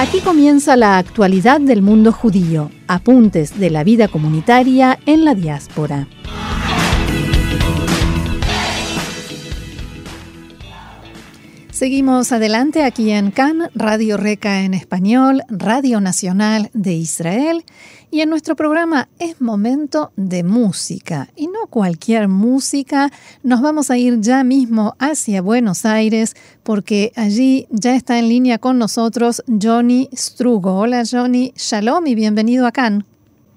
Aquí comienza la actualidad del mundo judío, apuntes de la vida comunitaria en la diáspora. Seguimos adelante aquí en CAN, Radio Reca en español, Radio Nacional de Israel. Y en nuestro programa es momento de música. Y no cualquier música. Nos vamos a ir ya mismo hacia Buenos Aires porque allí ya está en línea con nosotros Johnny Strugo. Hola Johnny, shalom y bienvenido a CAN.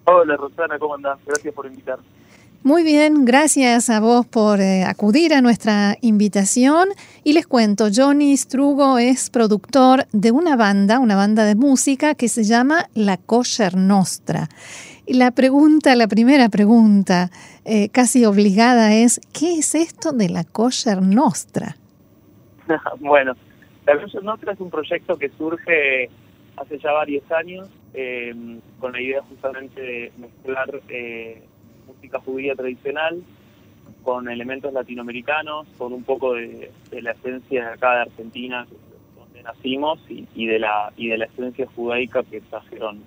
Hola Rosana, ¿cómo andás? Gracias por invitarme. Muy bien, gracias a vos por eh, acudir a nuestra invitación. Y les cuento, Johnny Strugo es productor de una banda, una banda de música que se llama La Kosher Nostra. Y la pregunta, la primera pregunta, eh, casi obligada, es, ¿qué es esto de la Kosher Nostra? bueno, la Kosher Nostra es un proyecto que surge hace ya varios años eh, con la idea justamente de mezclar música judía tradicional con elementos latinoamericanos, con un poco de, la esencia de acá de Argentina, donde nacimos, y, de la y de la esencia judaica que trajeron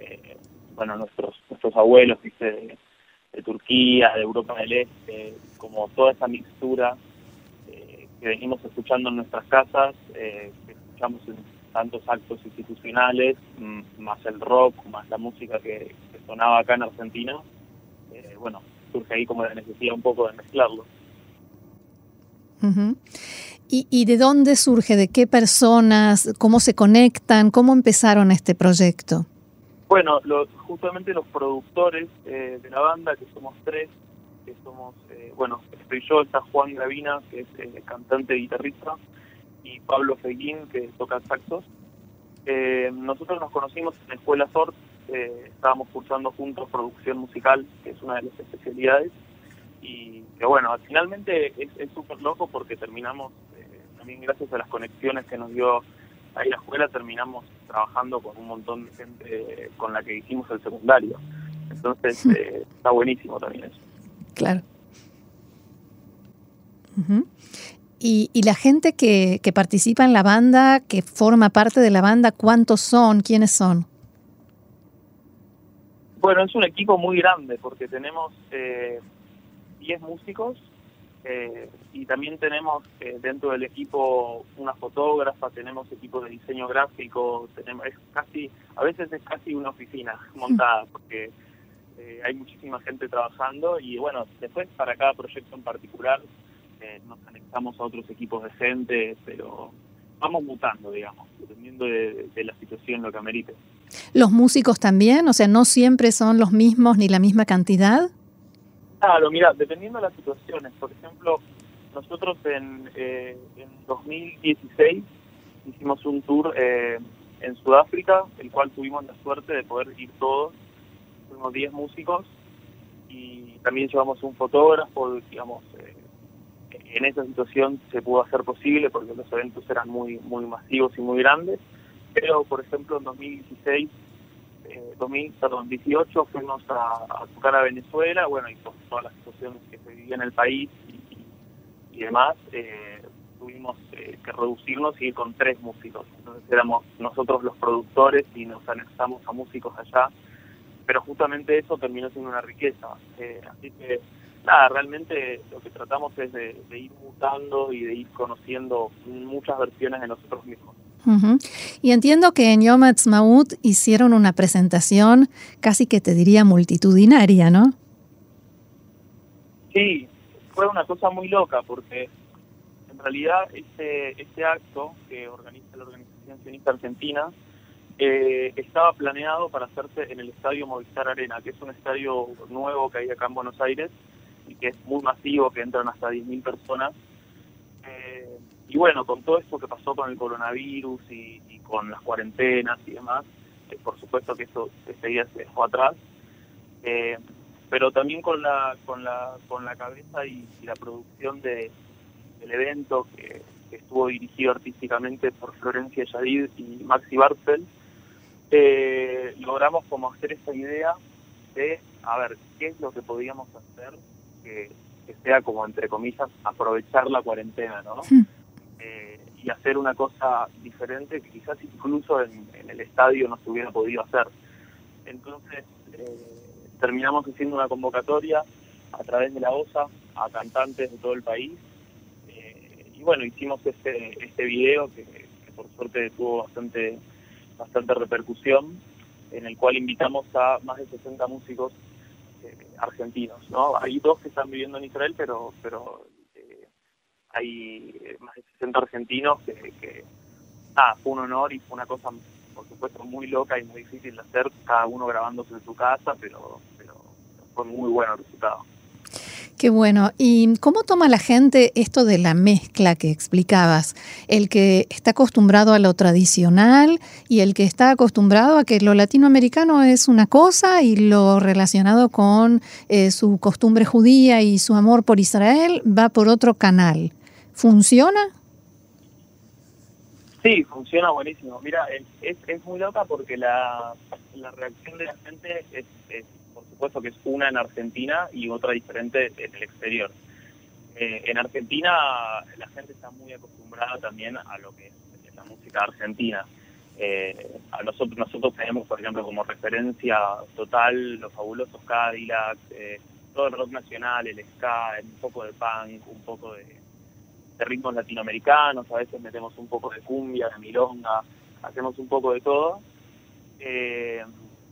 eh, bueno nuestros nuestros abuelos de, Turquía, de Europa del Este, como toda esa mixtura eh, que venimos escuchando en nuestras casas, eh, que escuchamos en tantos actos institucionales, más el rock, más la música que sonaba acá en Argentina bueno, surge ahí como la necesidad un poco de mezclarlo. ¿Y, ¿Y, de dónde surge? ¿De qué personas? ¿Cómo se conectan? ¿Cómo empezaron este proyecto? Bueno, justamente los productores eh, de la banda, que somos tres, que somos, eh, bueno, estoy yo, está Juan Gravina, que es eh, cantante y guitarrista, y Pablo Feguín, que toca saxos. nosotros nos conocimos en la Escuela Sort, eh, estábamos cursando juntos producción musical, que es una de las especialidades, y que bueno, finalmente es súper loco porque terminamos, eh, también gracias a las conexiones que nos dio ahí la escuela, terminamos trabajando con un montón de gente con la que hicimos el secundario. Entonces eh, está buenísimo también eso. Claro. y, y, la gente que, que participa en la banda, que forma parte de la banda, ¿cuántos son? ¿Quiénes son? Bueno, es un equipo muy grande porque tenemos eh, 10 músicos eh, y también tenemos eh, dentro del equipo una fotógrafa, tenemos equipo de diseño gráfico, tenemos es casi, a veces es casi una oficina montada porque eh, hay muchísima gente trabajando y bueno, después para cada proyecto en particular nos conectamos a otros equipos de gente, pero vamos mutando, digamos, dependiendo de, de la situación, lo que amerite. ¿Los músicos también? O sea, ¿no siempre son los mismos ni la misma cantidad? Claro, mira, dependiendo de las situaciones. Por ejemplo, nosotros en, eh, en 2016 hicimos un tour eh, en Sudáfrica, el cual tuvimos la suerte de poder ir todos. Fuimos 10 músicos y también llevamos un fotógrafo, digamos, eh, en esa situación se pudo hacer posible porque los eventos eran muy, muy masivos y muy grandes pero por ejemplo en 2016, eh, 2018 fuimos a, tocar a Venezuela, bueno, y con todas las situaciones que se vivían en el país y, demás, eh, tuvimos eh, que reducirnos y ir con tres músicos. Entonces éramos nosotros los productores y nos anexamos a músicos allá, pero justamente eso terminó siendo una riqueza. Eh, así que nada, realmente lo que tratamos es de, ir mutando y de ir conociendo muchas versiones de nosotros mismos. Y entiendo que en Yom Ha'atzmaut hicieron una presentación casi que te diría multitudinaria, ¿no? Sí, fue una cosa muy loca porque en realidad este, este acto que organiza la Organización Sionista Argentina eh, estaba planeado para hacerse en el Estadio Movistar Arena, que es un estadio nuevo que hay acá en Buenos Aires y que es muy masivo, que entran hasta 10.000 personas. Eh, y bueno, con todo esto que pasó con el coronavirus y, con las cuarentenas y demás, por supuesto que eso día se dejó atrás. pero también con la, con la, con la cabeza y, la producción de, del evento que, estuvo dirigido artísticamente por Florencia Yadid y Maxi Bartel, logramos como hacer esa idea de, a ver, qué es lo que podíamos hacer que, sea como, entre comillas, aprovechar la cuarentena, ¿no? Eh, y hacer una cosa diferente que quizás incluso en, el estadio no se hubiera podido hacer. Entonces, eh, terminamos haciendo una convocatoria a través de la OSA a cantantes de todo el país. Eh, y bueno, hicimos este, este video que, por suerte tuvo bastante, bastante repercusión en el cual invitamos a más de 60 músicos eh, argentinos. ¿no? Hay dos que están viviendo en Israel, pero, pero hay eh, más de 60 argentinos que, ah, fue un honor y fue una cosa, por supuesto, muy loca y muy difícil de hacer, cada uno grabándose en su casa, pero, pero fue muy bueno el resultado. Qué bueno. ¿Y cómo toma la gente esto de la mezcla que explicabas? El que está acostumbrado a lo tradicional y el que está acostumbrado a que lo latinoamericano es una cosa y lo relacionado con eh, su costumbre judía y su amor por Israel va por otro canal. ¿Funciona? Sí, funciona buenísimo. Mira, es, es muy loca porque la, la reacción de la gente es supuesto que es una en Argentina y otra diferente en el exterior. Eh, en Argentina la gente está muy acostumbrada también a lo que es la música argentina. Eh, a nosotros nosotros tenemos, por ejemplo, como referencia total los fabulosos Cadillacs, eh, todo el rock nacional, el ska, un poco de punk, un poco de, de, ritmos latinoamericanos, a veces metemos un poco de cumbia, de milonga, hacemos un poco de todo. Eh,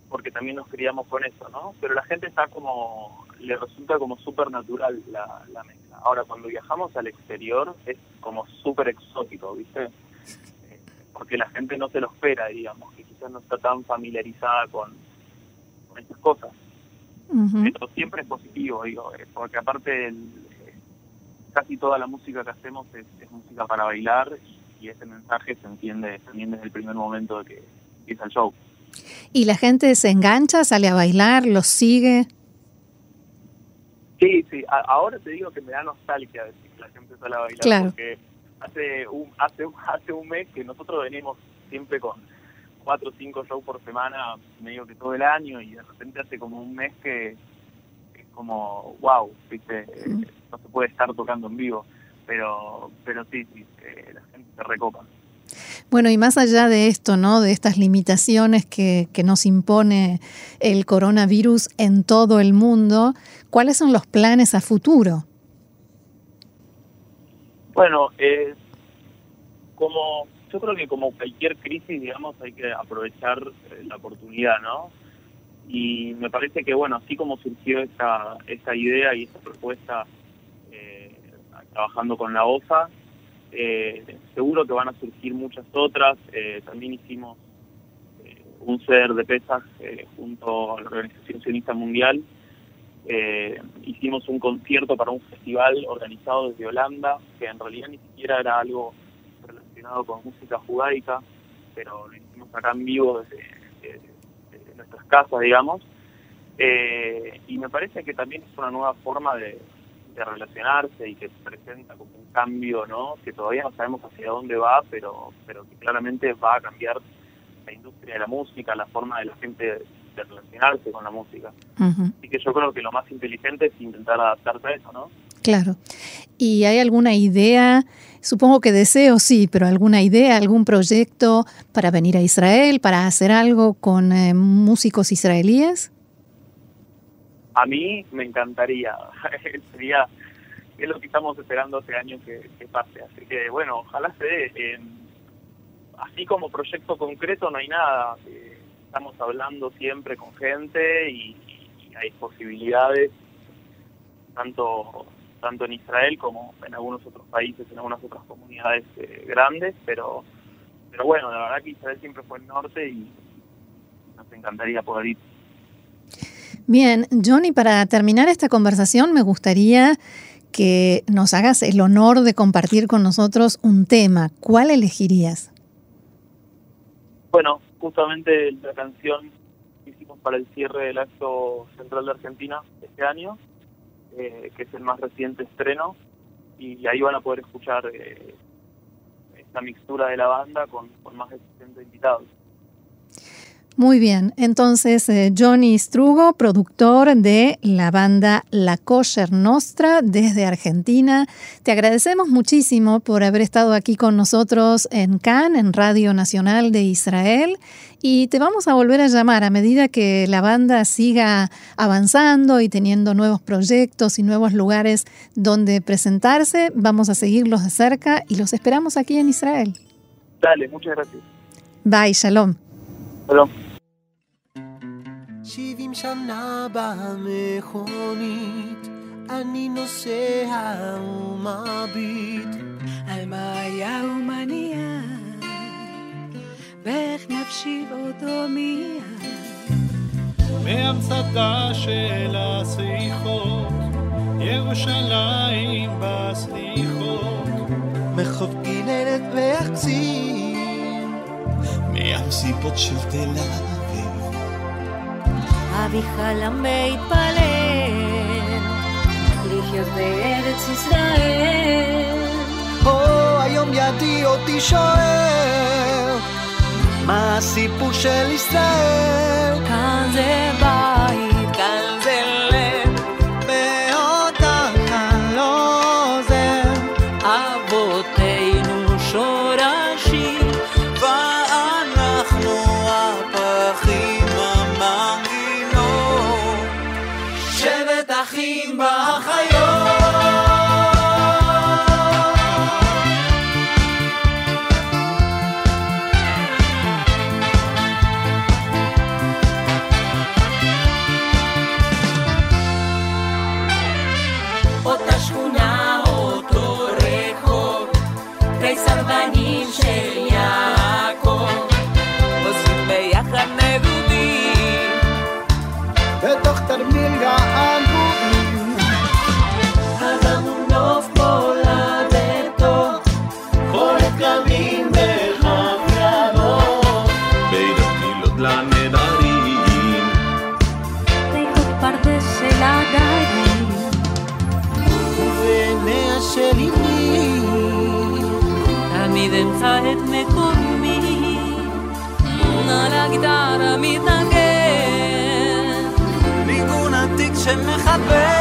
porque también nos criamos con eso, ¿no? Pero la gente está como, le resulta como súper natural la, la mezcla. Ahora, cuando viajamos al exterior es como súper exótico, ¿viste? Eh, porque la gente no se lo espera, digamos, que quizás no está tan familiarizada con, con estas cosas. Pero siempre es positivo, digo, eh, porque aparte el, casi toda la música que hacemos es, música para bailar y, y, ese mensaje se entiende también desde el primer momento de que empieza el show. ¿Y la gente se engancha, sale a bailar, los sigue? Sí, sí. ahora te digo que me da nostalgia decir que la gente sale a bailar. Porque hace un, hace, hace un mes que nosotros venimos siempre con cuatro o cinco shows por semana, medio que todo el año, y de repente hace como un mes que como, wow, ¿viste? no se puede estar tocando en vivo. Pero, pero sí, sí, eh, la gente se recopa. Bueno, y más allá de esto, ¿no? De estas limitaciones que, nos impone el coronavirus en todo el mundo, ¿cuáles son los planes a futuro? Bueno, eh, como yo creo que como cualquier crisis, digamos, hay que aprovechar eh, la oportunidad, ¿no? Y me parece que, bueno, así como surgió esta, esta idea y esta propuesta eh, trabajando con la OSA, eh, seguro que van a surgir muchas otras. Eh, también hicimos eh, un ser de pesas junto a la Organización Sionista Mundial. hicimos un concierto para un festival organizado desde Holanda, que en realidad ni siquiera era algo relacionado con música judaica, pero lo hicimos acá en vivo desde nuestras casas, digamos. y me parece que también es una nueva forma de, de relacionarse y que presenta como un cambio, ¿no? Que todavía no sabemos hacia dónde va, pero, pero que claramente va a cambiar la industria de la música, la forma de la gente de relacionarse con la música. Así que yo creo que lo más inteligente es intentar adaptarse a eso, ¿no? Claro. ¿Y hay alguna idea? Supongo que deseo sí, pero alguna idea, algún proyecto para venir a Israel, para hacer algo con eh, músicos israelíes? a mí me encantaría. Sería es lo que estamos esperando hace años que, pase. Así que bueno, ojalá se dé. así como proyecto concreto no hay nada. Eh, estamos hablando siempre con gente y, hay posibilidades tanto tanto en Israel como en algunos otros países, en algunas otras comunidades eh, grandes, pero pero bueno, la verdad que Israel siempre fue el norte y nos encantaría poder ir Bien, Johnny, para terminar esta conversación me gustaría que nos hagas el honor de compartir con nosotros un tema. ¿Cuál elegirías? Bueno, justamente la canción que hicimos para el cierre del acto central de Argentina este año, eh, que es el más reciente estreno, y ahí van a poder escuchar eh, esta mixtura de la banda con, con más de 60 invitados. Muy bien, entonces eh, Johnny Strugo, productor de la banda La Kosher Nostra desde Argentina, te agradecemos muchísimo por haber estado aquí con nosotros en Cannes, en Radio Nacional de Israel, y te vamos a volver a llamar a medida que la banda siga avanzando y teniendo nuevos proyectos y nuevos lugares donde presentarse, vamos a seguirlos de cerca y los esperamos aquí en Israel. Dale, muchas gracias. Bye, shalom. Shalom. שנה במכונית, אני נוסע ומביט. על מה היה ומה נהיה, ואיך נפשי אותו מיד. מהמצדה של הסליחות, ירושלים בסליחות. מחוף כנרת ויחצים, מהמסיבות של תל אביב. אביחלם מתפלל לחיות בארץ ישראל. או היום ידי אותי שואל מה הסיפור של ישראל? כאן זה בית, כאן זה לב, ואותך אני לא עוזב. אבותינו אחים באחיות. אותה שכונה, אותו רחוב, די סרבנים של את מקומי, על הגיטרה מתנגן. ניגון עתיק שמחבר,